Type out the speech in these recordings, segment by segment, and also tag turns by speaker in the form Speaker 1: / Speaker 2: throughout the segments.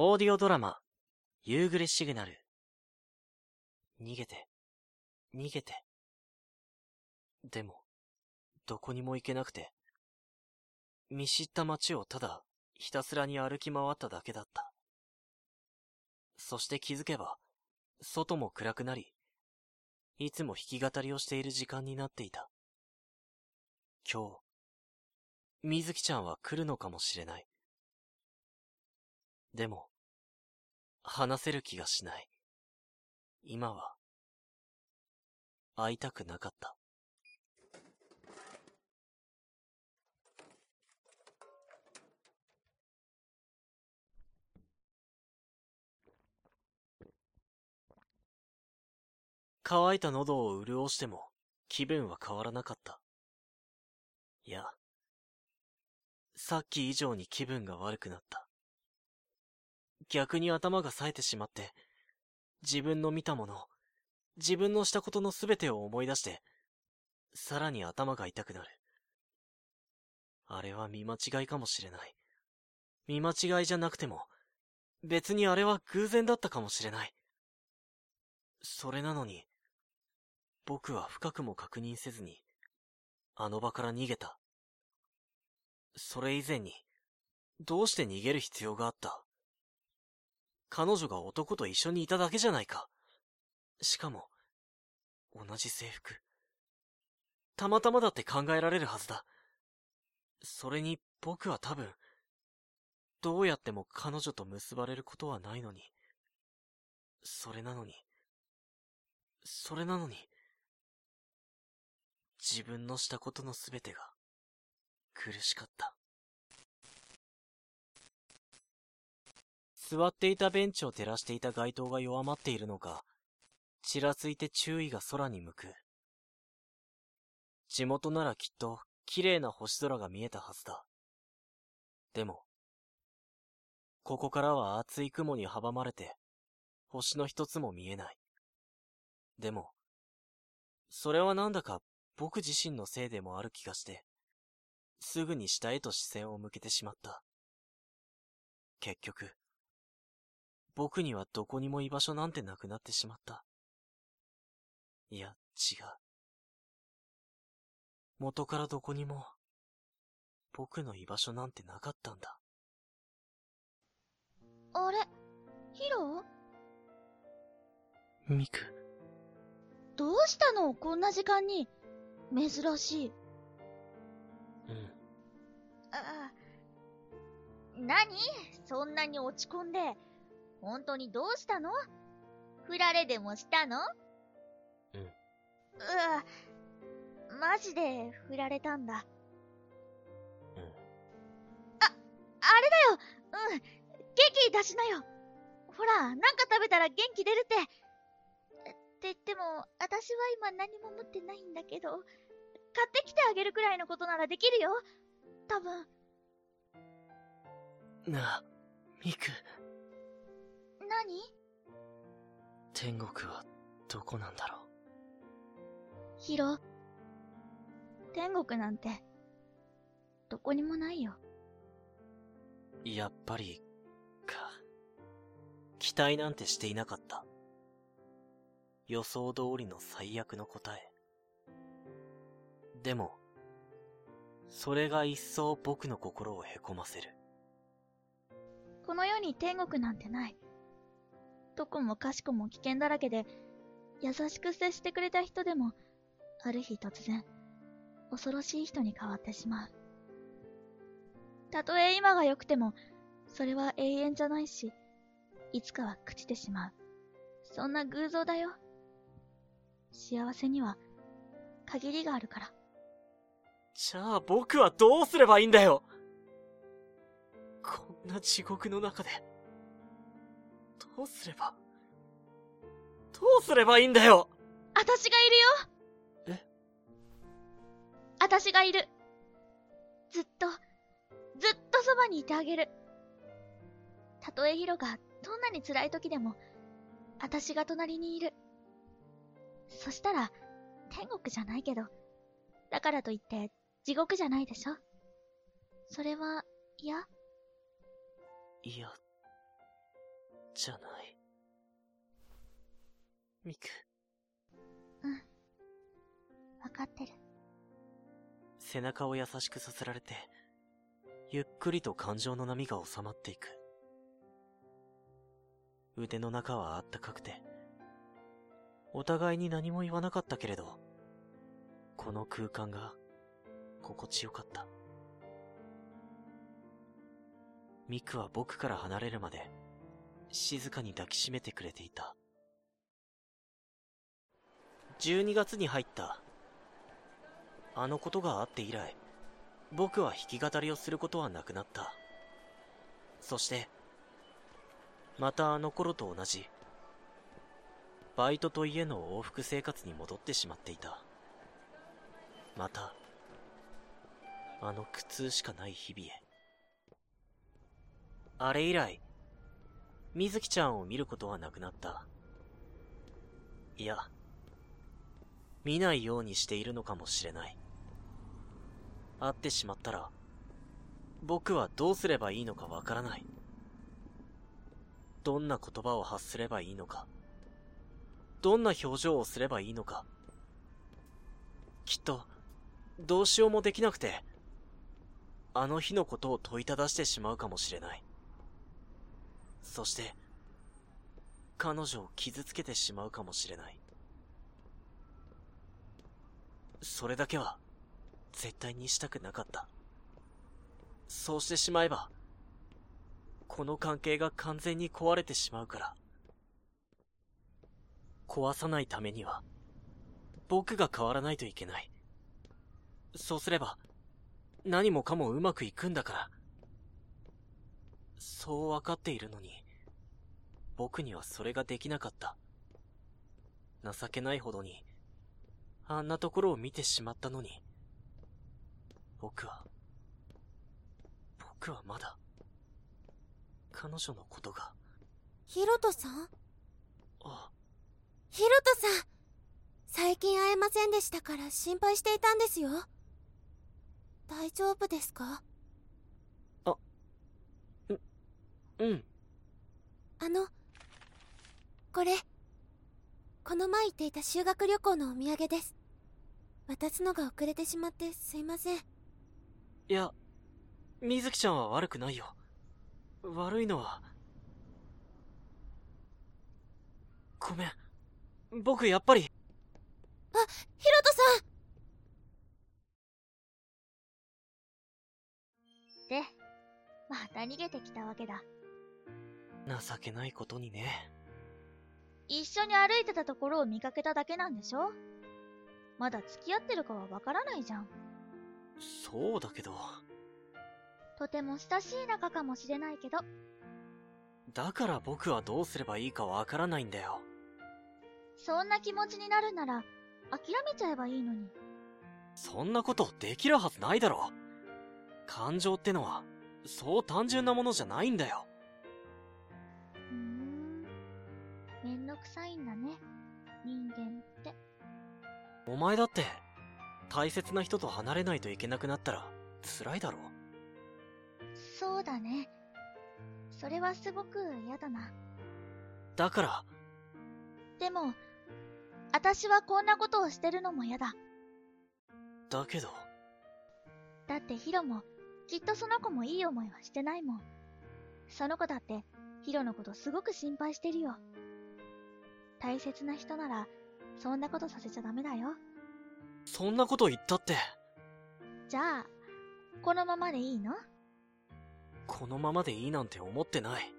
Speaker 1: オーディオドラマ、夕暮れシグナル。逃げて、逃げて。でも、どこにも行けなくて、見知った街をただひたすらに歩き回っただけだった。そして気づけば、外も暗くなり、いつも弾き語りをしている時間になっていた。今日、水木ちゃんは来るのかもしれない。でも、話せる気がしない。今は、会いたくなかった。乾いた喉を潤しても気分は変わらなかった。いや、さっき以上に気分が悪くなった。逆に頭が冴えてしまって、自分の見たもの、自分のしたことのすべてを思い出して、さらに頭が痛くなる。あれは見間違いかもしれない。見間違いじゃなくても、別にあれは偶然だったかもしれない。それなのに、僕は深くも確認せずに、あの場から逃げた。それ以前に、どうして逃げる必要があった？彼女が男と一緒にいただけじゃないか。しかも、同じ制服。たまたまだって考えられるはずだ。それに僕は多分、どうやっても彼女と結ばれることはないのに。それなのに、それなのに、自分のしたことのすべてが苦しかった。座っていたベンチを照らしていた街灯が弱まっているのか、ちらついて注意が空に向く。地元ならきっと綺麗な星空が見えたはずだ。でも、ここからは厚い雲に阻まれて、星の一つも見えない。でも、それはなんだか僕自身のせいでもある気がして、すぐに下へと視線を向けてしまった。結局、僕にはどこにも居場所なんてなくなってしまった。いや、違う。元からどこにも、僕の居場所なんてなかったんだ。
Speaker 2: あれ？ヒロ？
Speaker 1: ミク。
Speaker 2: どうしたの？こんな時間に。珍しい。
Speaker 1: うん。
Speaker 2: あ、何？そんなに落ち込んで。本当にどうしたの？振られでもしたの？
Speaker 1: うん。う
Speaker 2: わ、マジで振られたんだ。
Speaker 1: うん。
Speaker 2: あ、あれだようん、元気出しなよほら、なんか食べたら元気出るって。って言っても、私は今何も持ってないんだけど、買ってきてあげるくらいのことならできるよ。多分。
Speaker 1: なあ、ミク。
Speaker 2: 何？
Speaker 1: 天国はどこなんだろう？
Speaker 2: ヒロ。天国なんて、どこにもないよ。
Speaker 1: やっぱり、か。期待なんてしていなかった。予想通りの最悪の答え。でも、それが一層僕の心をへこませる。
Speaker 2: この世に天国なんてない。どこもかしこも危険だらけで、優しく接してくれた人でも、ある日突然、恐ろしい人に変わってしまう。たとえ今が良くても、それは永遠じゃないし、いつかは朽ちてしまう。そんな偶像だよ。幸せには限りがあるから。
Speaker 1: じゃあ僕はどうすればいいんだよこんな地獄の中で、どうすれば、どうすればいいんだよ？
Speaker 2: 私がいるよえ？私がいる。ずっと、ずっとそばにいてあげる。たとえヒロがどんなに辛い時でも、私が隣にいる。そしたら、天国じゃないけど、だからといって地獄じゃないでしょ？それは、嫌？
Speaker 1: いや、じゃない。ミク。
Speaker 2: うん。わかってる。
Speaker 1: 背中を優しくさせられて、ゆっくりと感情の波が収まっていく。腕の中はあったかくて、お互いに何も言わなかったけれど、この空間が心地よかった。ミクは僕から離れるまで静かに抱きしめてくれていた。12月に入った。あのことがあって以来、僕は弾き語りをすることはなくなった。そして、またあの頃と同じ、バイトと家の往復生活に戻ってしまっていた。また、あの苦痛しかない日々へ。あれ以来、水木ちゃんを見ることはなくなった。いや、見ないようにしているのかもしれない。会ってしまったら、僕はどうすればいいのかわからない。どんな言葉を発すればいいのか。どんな表情をすればいいのか。きっと、どうしようもできなくて、あの日のことを問いただしてしまうかもしれない。そして、彼女を傷つけてしまうかもしれない。それだけは、絶対にしたくなかった。そうしてしまえば、この関係が完全に壊れてしまうから。壊さないためには、僕が変わらないといけない。そうすれば、何もかもうまくいくんだから。そう分かっているのに、僕にはそれができなかった。情けないほどに、あんなところを見てしまったのに、僕は、僕はまだ、彼女のことが。
Speaker 3: ヒロトさん？
Speaker 1: あ。
Speaker 3: ヒロトさん最近会えませんでしたから心配していたんですよ。大丈夫ですか
Speaker 1: あ、う、うん。
Speaker 3: あの、これ、この前言っていた修学旅行のお土産です。渡すのが遅れてしまってすいません。い
Speaker 1: や、水木ちゃんは悪くないよ。悪いのは、ごめん。僕やっぱり。あ、ヒ
Speaker 3: ロトさん
Speaker 2: で、また逃げてきたわけだ。
Speaker 1: 情けないことにね。
Speaker 2: 一緒に歩いてたところを見かけただけなんでしょ？まだ付き合ってるかはわからないじゃん。
Speaker 1: そうだけど。
Speaker 2: とても親しい仲かもしれないけど。
Speaker 1: だから僕はどうすればいいかわからないんだよ。
Speaker 2: そんな気持ちになるなら、諦めちゃえばいいのに。
Speaker 1: そんなことできるはずないだろ。感情ってのは、そう単純なものじゃないんだよ。
Speaker 2: めんどくさいんだね。人間って。
Speaker 1: お前だって、大切な人と離れないといけなくなったら、辛いだろ？
Speaker 2: そうだね。それはすごく嫌だな。
Speaker 1: だから。
Speaker 2: でも、私はこんなことをしてるのも嫌だ。
Speaker 1: だけど。
Speaker 2: だってヒロも、きっとその子もいい思いはしてないもん。その子だって、ヒロのことすごく心配してるよ。大切な人なら、そんなことさせちゃダメだよ。
Speaker 1: そんなこと言ったって。
Speaker 2: じゃあ、このままでいいの？
Speaker 1: このままでいいなんて思ってない。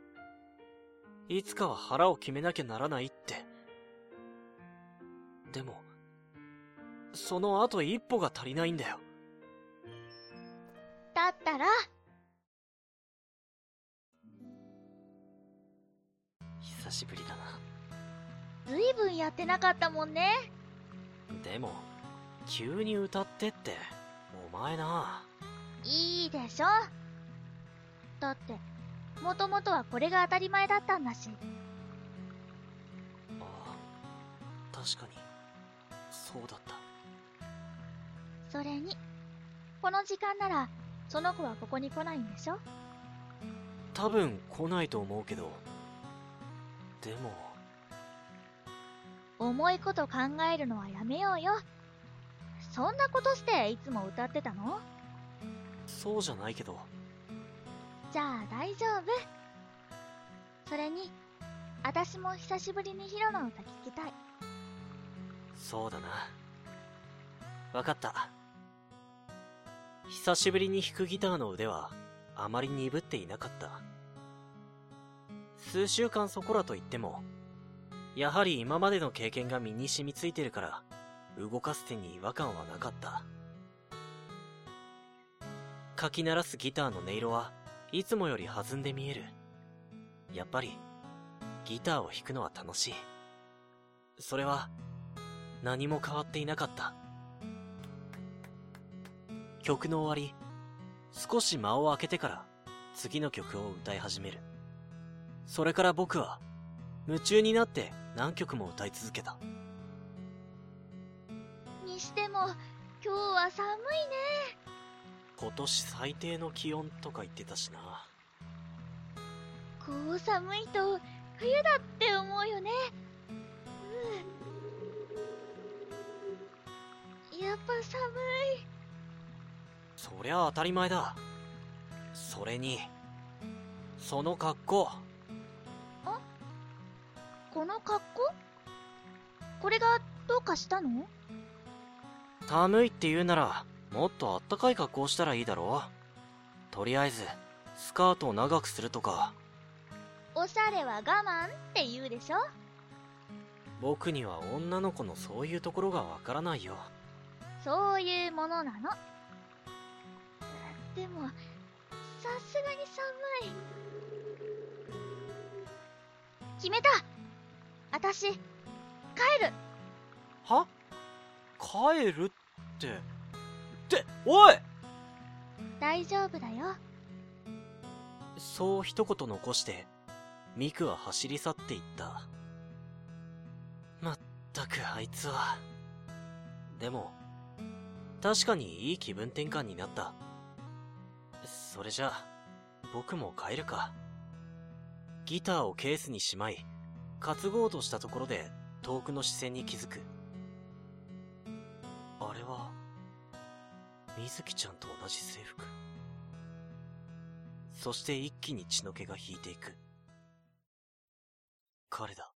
Speaker 1: いつかは腹を決めなきゃならないって。でも、その後一歩が足りないんだよ。
Speaker 2: だったら、
Speaker 1: 久しぶりだな。
Speaker 2: ずいぶんやってなかったもんね。
Speaker 1: でも、急に歌ってって、お前な。
Speaker 2: いいでしょ。だって、もともとはこれが当たり前だったんだし。
Speaker 1: ああ、確かに、そうだった。
Speaker 2: それに、この時間なら、その子はここに来ないんでしょ
Speaker 1: 多分来ないと思うけど、でも、
Speaker 2: 重いこと考えるのはやめようよ。そんなことしていつも歌ってたの？
Speaker 1: そうじゃないけど、
Speaker 2: じゃあ大丈夫。それに、私も久しぶりにヒロの歌聞きたい。
Speaker 1: そうだな。わかった。久しぶりに弾くギターの腕は、あまり鈍っていなかった。数週間そこらと言っても、やはり今までの経験が身に染みついてるから、動かす手に違和感はなかった。かき鳴らすギターの音色はいつもより弾んで見える。やっぱり、ギターを弾くのは楽しい。それは、何も変わっていなかった。曲の終わり、少し間を空けてから次の曲を歌い始める。それから僕は夢中になって何曲も歌い続けた。
Speaker 2: にしても、今日は寒いね。
Speaker 1: 今年最低の気温とか言ってたしな。
Speaker 2: こう寒いと、冬だって思うよね。うん。やっぱ寒い。
Speaker 1: そりゃ当たり前だ。それに、その格好。
Speaker 2: この格好？これがどうかしたの？
Speaker 1: 寒いって言うなら、もっとあったかい格好したらいいだろう。とりあえず、スカートを長くするとか、
Speaker 2: おしゃれは我慢って言うでしょ？
Speaker 1: 僕には女の子のそういうところがわからないよ。
Speaker 2: そういうものなの。でも、さすがに寒い。決めた私、帰る
Speaker 1: は？帰るって。って、おい
Speaker 2: 大丈夫だよ。
Speaker 1: そう一言残して、ミクは走り去っていった。まったくあいつは。でも、確かにいい気分転換になった。それじゃあ、僕も帰るか。ギターをケースにしまい、担ごうとしたところで遠くの視線に気づく。あれは、水木ちゃんと同じ制服。そして一気に血の気が引いていく。彼だ。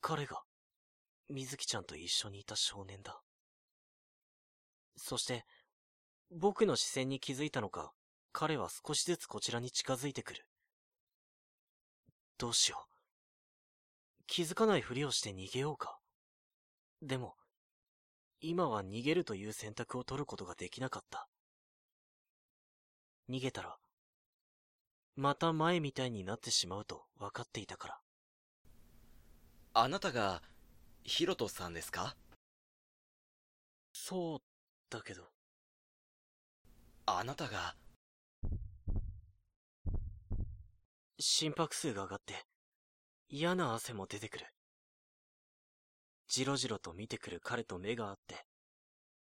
Speaker 1: 彼が、水木ちゃんと一緒にいた少年だ。そして、僕の視線に気づいたのか、彼は少しずつこちらに近づいてくる。どうしよう。気づかないふりをして逃げようか。でも、今は逃げるという選択を取ることができなかった。逃げたら、また前みたいになってしまうと分かっていたから。
Speaker 4: あなたが、ヒロトさんですか？
Speaker 1: そう、だけど。
Speaker 4: あなたが、
Speaker 1: 心拍数が上がって、嫌な汗も出てくる。じろじろと見てくる彼と目が合って、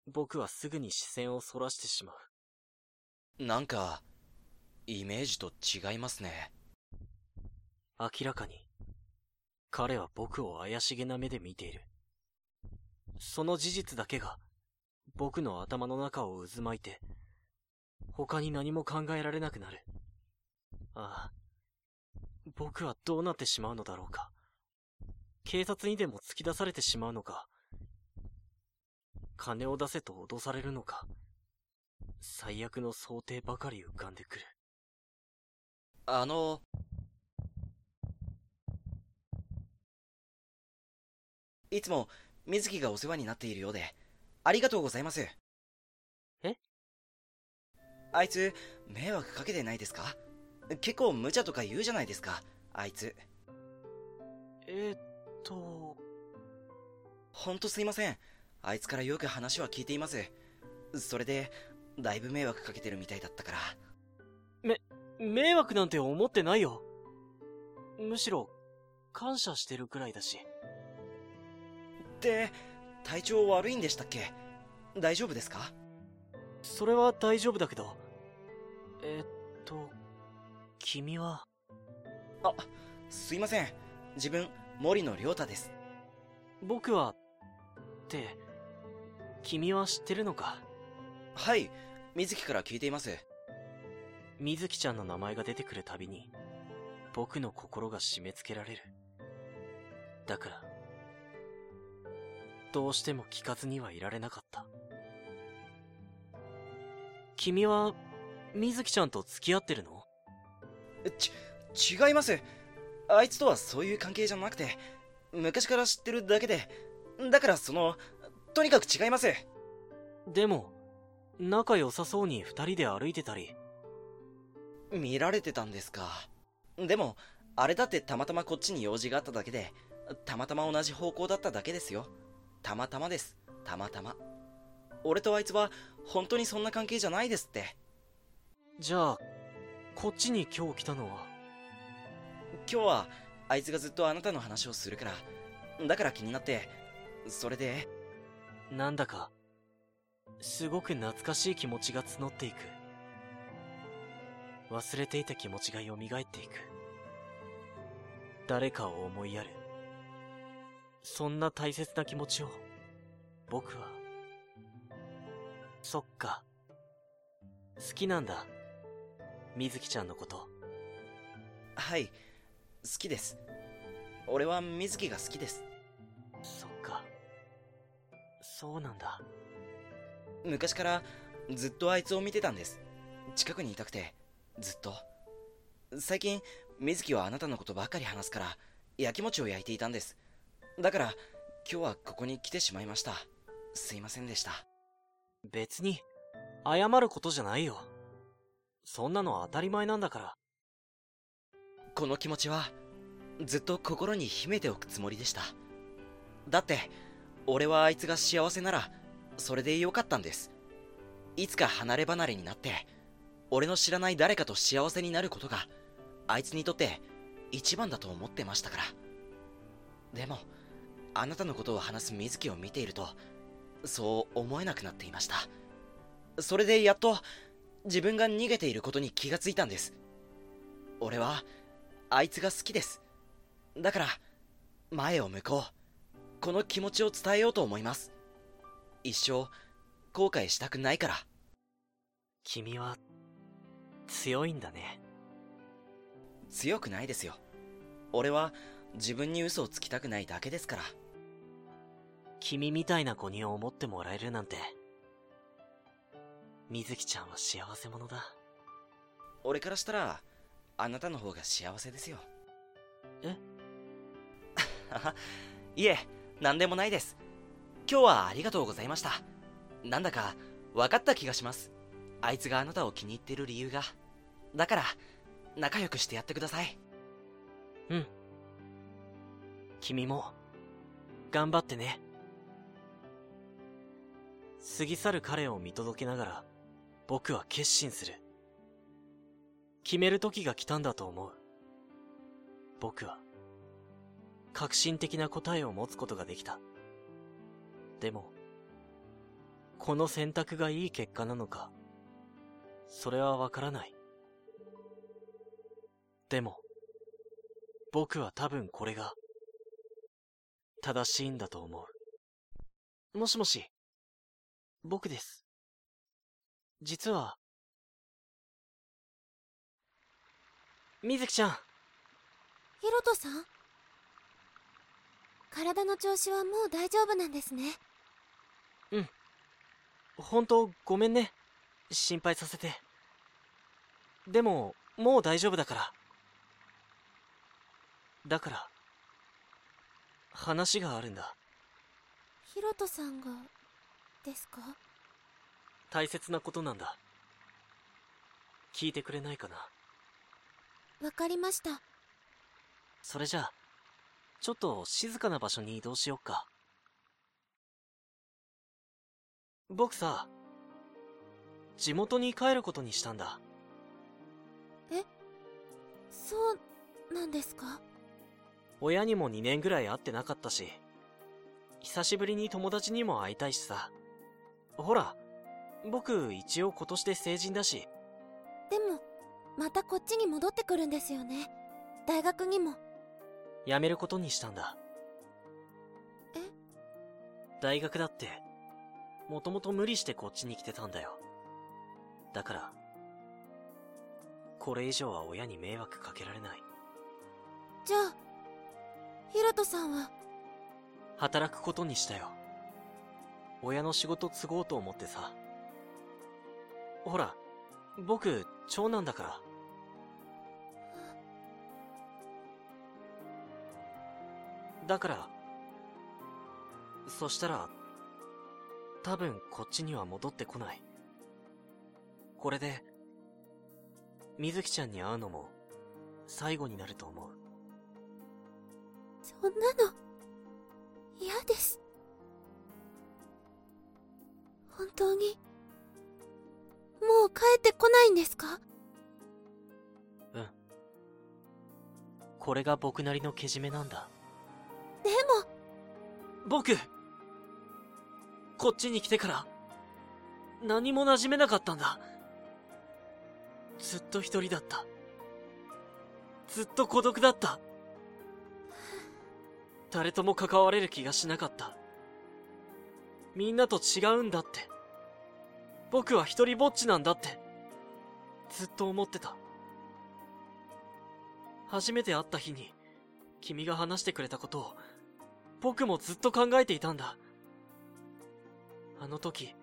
Speaker 1: 僕はすぐに視線をそらしてしまう。
Speaker 4: なんか、イメージと違いますね。
Speaker 1: 明らかに、彼は僕を怪しげな目で見ている。その事実だけが、僕の頭の中を渦巻いて、他に何も考えられなくなる。ああ、僕はどうなってしまうのだろうか。警察にでも突き出されてしまうのか。金を出せと脅されるのか。最悪の想定ばかり浮かんでくる。
Speaker 4: あの、いつも水木がお世話になっているようで、ありがとうございます。
Speaker 1: え？
Speaker 4: あいつ、迷惑かけてないですか？結構無茶とか言うじゃないですか、あいつ。
Speaker 1: えー、っと、
Speaker 4: ほんとすいません。あいつからよく話は聞いています。それで、だいぶ迷惑かけてるみたいだったから。
Speaker 1: 迷惑なんて思ってないよ。むしろ、感謝してるくらいだし。
Speaker 4: で、体調悪いんでしたっけ？大丈夫ですか？
Speaker 1: それは大丈夫だけど。えーっと、君は、
Speaker 4: すいません。自分、森野良太です。
Speaker 1: 僕は、って、君は知ってるのか？
Speaker 4: はい、水木から聞いています。
Speaker 1: 水木ちゃんの名前が出てくるたびに、僕の心が締め付けられる。だから、どうしても聞かずにはいられなかった。君は、水木ちゃんと付き合ってるの？
Speaker 4: ち、違います。あいつとはそういう関係じゃなくて、昔から知ってるだけで、だからその、とにかく違います。
Speaker 1: でも、仲良さそうに二人で歩いてたり、
Speaker 4: 見られてたんですか。でも、あれだってたまたまこっちに用事があっただけで、たまたま同じ方向だっただけですよ。たまたまです。たまたま。俺とあいつは、本当にそんな関係じゃないですって。
Speaker 1: じゃあ、こっちに今日来たのは、
Speaker 4: 今日は、あいつがずっとあなたの話をするから、だから気になって、それで、
Speaker 1: なんだか、すごく懐かしい気持ちが募っていく。忘れていた気持ちが蘇っていく。誰かを思いやる。そんな大切な気持ちを、僕は。そっか。好きなんだ。水木ちゃんのこと。
Speaker 4: はい、好きです。俺は水木が好きです。
Speaker 1: そっか。そうなんだ。
Speaker 4: 昔からずっとあいつを見てたんです。近くにいたくて、ずっと。最近、水木はあなたのことばっかり話すから、焼き餅を焼いていたんです。だから、今日はここに来てしまいました。すいませんでした。
Speaker 1: 別に、謝ることじゃないよ。そんなの当たり前なんだから。
Speaker 4: この気持ちは、ずっと心に秘めておくつもりでした。だって、俺はあいつが幸せなら、それでよかったんです。いつか離れ離れになって、俺の知らない誰かと幸せになることが、あいつにとって一番だと思ってましたから。でも、あなたのことを話す水木を見ていると、そう思えなくなっていました。それでやっと、自分が逃げていることに気がついたんです。俺は、あいつが好きです。だから、前を向こう。この気持ちを伝えようと思います。一生、後悔したくないから。
Speaker 1: 君は、強いんだね。
Speaker 4: 強くないですよ。俺は、自分に嘘をつきたくないだけですから。
Speaker 1: 君みたいな子に思ってもらえるなんて。水木ちゃんは幸せ者だ。
Speaker 4: 俺からしたら、あなたの方が幸せですよ。
Speaker 1: え？
Speaker 4: いえ、なんでもないです。今日はありがとうございました。なんだか、分かった気がします。あいつがあなたを気に入ってる理由が。だから、仲良くしてやってください。
Speaker 1: うん。君も、頑張ってね。過ぎ去る彼を見届けながら、僕は決心する。決める時が来たんだと思う。僕は、革新的な答えを持つことができた。でも、この選択がいい結果なのか、それはわからない。でも、僕は多分これが、正しいんだと思う。もしもし、僕です。実は、水木ちゃん、
Speaker 3: ヒロトさん？体の調子はもう大丈夫なんですね。
Speaker 1: 本当ごめんね。心配させて。でも、もう大丈夫だから。だから、話があるんだ。
Speaker 3: ヒロトさんが、ですか？
Speaker 1: 大切なことなんだ。聞いてくれないかな？
Speaker 3: わかりました。
Speaker 1: それじゃあ、ちょっと静かな場所に移動しよっか。僕さ、地元に帰ることにしたんだ。
Speaker 3: そう、なんですか？
Speaker 1: 親にも2年ぐらい会ってなかったし、久しぶりに友達にも会いたいしさ。ほら、僕一応今年で成人だし、
Speaker 3: でも、またこっちに戻ってくるんですよね。大学にも。
Speaker 1: 辞めることにしたんだ。
Speaker 3: え？
Speaker 1: 大学だって、もともと無理してこっちに来てたんだよ。だから、これ以上は親に迷惑かけられない。
Speaker 3: じゃあヒロトさんは？
Speaker 1: 働くことにしたよ。親の仕事継ごうと思ってさ。ほら、僕、長男だから。だから、そしたら、多分こっちには戻ってこない。これで、水木ちゃんに会うのも、最後になると思う。
Speaker 3: そんなの嫌です本当にもう帰ってこないんですか？
Speaker 1: うん。これが僕なりのけじめなんだ。
Speaker 3: でも。
Speaker 1: 僕こっちに来てから何も馴染めなかったんだ。ずっと一人だった。ずっと孤独だった。誰とも関われる気がしなかった。みんなと違うんだって僕は一人ぼっちなんだってずっと思ってた初めて会った日に君が話してくれたことを僕もずっと考えていたんだ。あの時、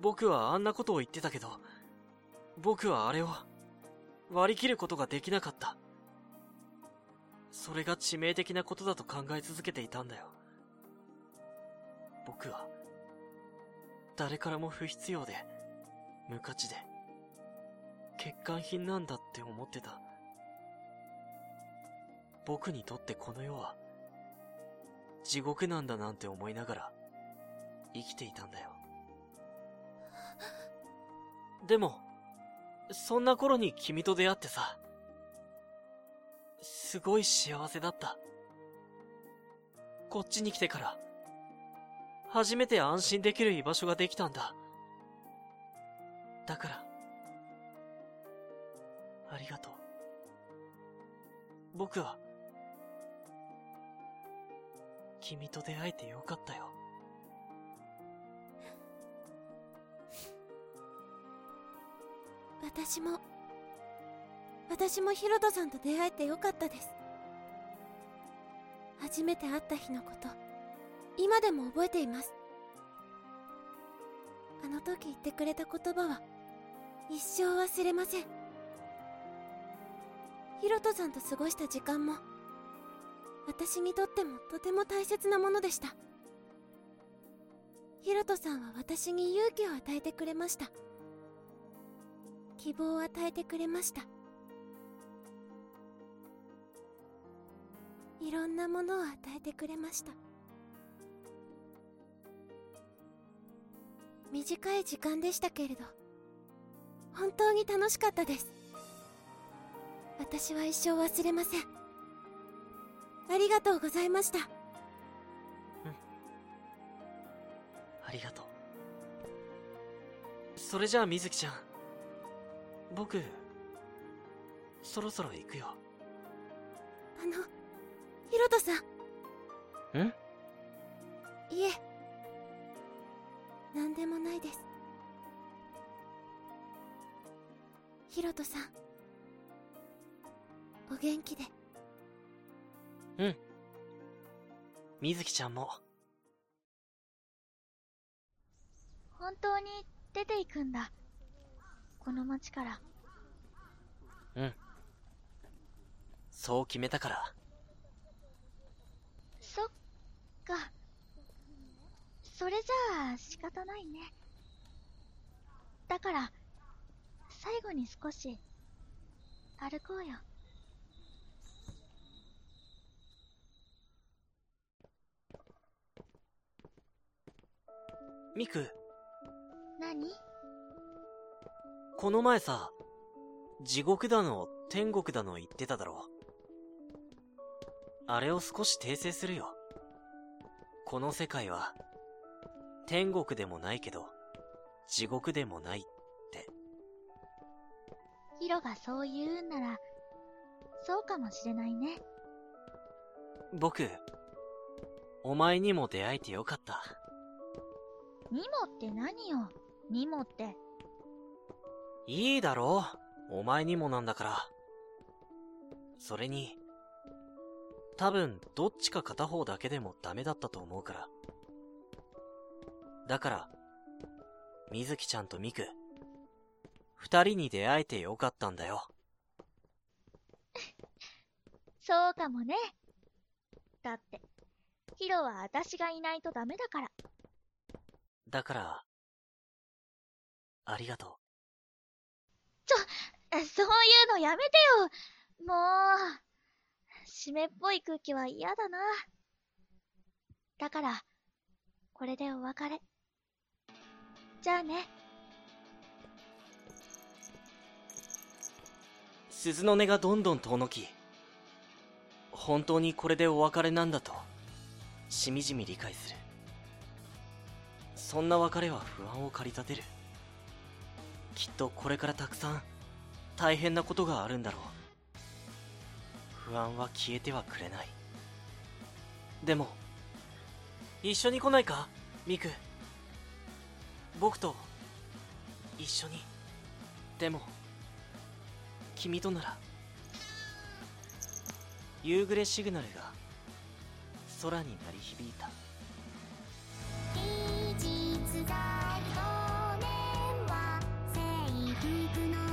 Speaker 1: 僕はあんなことを言ってたけど、僕はあれを割り切ることができなかった。それが致命的なことだと考え続けていたんだよ。僕は、誰からも不必要で、無価値で、欠陥品なんだって思ってた。僕にとってこの世は、地獄なんだなんて思いながら、生きていたんだよ。でも、そんな頃に君と出会ってさ、すごい幸せだった。こっちに来てから、初めて安心できる居場所ができたんだ。だから、ありがとう。僕は、君と出会えてよかったよ。
Speaker 3: 私も私もヒロトさんと出会えてよかったです初めて会った日のこと今でも覚えています。あの時言ってくれた言葉は一生忘れません。ヒロトさんと過ごした時間も私にとってもとても大切なものでした。ヒロトさんは私に勇気を与えてくれました。希望を与えてくれました。いろんなものを与えてくれました。短い時間でしたけれど本当に楽しかったです私は一生忘れませんありがとうございました
Speaker 1: ありがとう。それじゃあ、水木ちゃん。僕、そろそろ行くよ。
Speaker 3: あのヒロトさん
Speaker 1: ん
Speaker 3: いえ何でもないですヒロトさんお元気で
Speaker 1: うん。水木ちゃんも。
Speaker 2: 本当に出ていくんだ。この町から。
Speaker 1: うん。そう決めたから。
Speaker 2: そっか。それじゃあ仕方ないね。だから、最後に少し、歩こうよ。
Speaker 1: ミク、
Speaker 2: 何？
Speaker 1: この前さ、地獄だの、天国だの言ってただろ。あれを少し訂正するよ。この世界は、天国でもないけど、地獄でもないって。
Speaker 2: ヒロがそう言うんなら、そうかもしれないね。
Speaker 1: 僕、お前にも出会えてよかった。
Speaker 2: ニモって何よ？ニモって。
Speaker 1: いいだろうお前にもなんだから。それに、多分、どっちか片方だけでもダメだったと思うから。だから、水木ちゃんとミク、二人に出会えてよかったんだよ。
Speaker 2: そうかもね。だって、ヒロは私がいないとダメだから。
Speaker 1: だから、ありがと
Speaker 2: えそういうのやめてよもう、湿っぽい空気は嫌だな。だから、これでお別れ。じゃあね。
Speaker 1: 鈴の音がどんどん遠のき、本当にこれでお別れなんだと、しみじみ理解する。そんな別れは不安を駆り立てる。きっとこれからたくさん大変なことがあるんだろう。不安は消えてはくれない。でも、一緒に来ないかミク？僕と、一緒に。でも、君となら、夕暮れシグナルが空に鳴り響いた。
Speaker 5: 技術が5年は制服の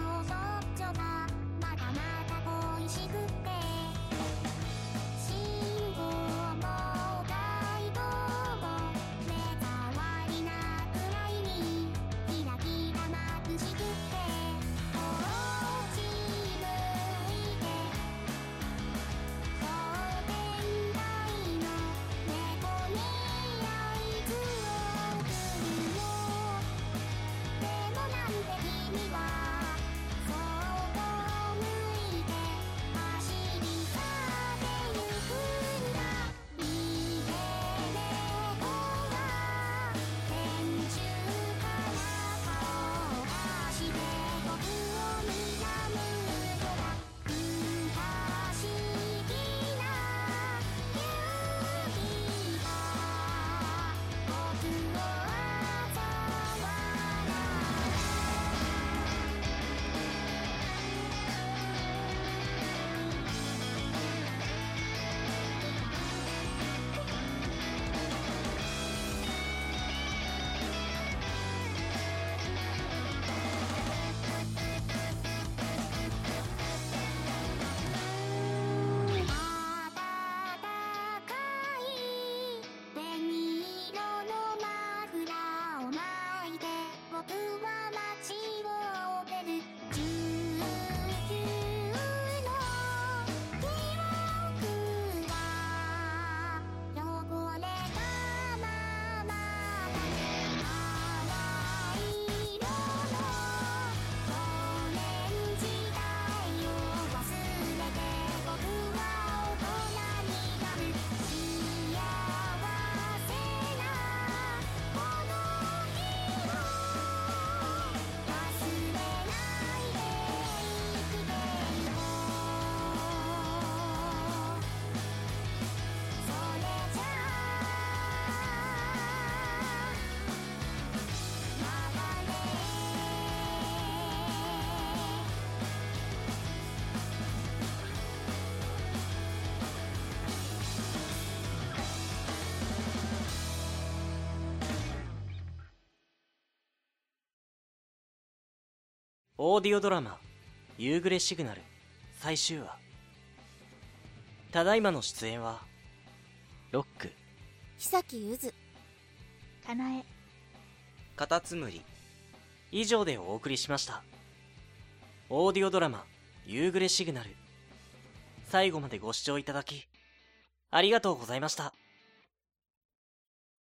Speaker 1: オーディオドラマ「夕暮れシグナル」最終話。ただいまの出演はロック。
Speaker 3: 久木ゆず。
Speaker 2: かなえ。
Speaker 4: カタツムリ。
Speaker 1: 以上でお送りしました。オーディオドラマ「夕暮れシグナル」最後までご視聴いただきありがとうございました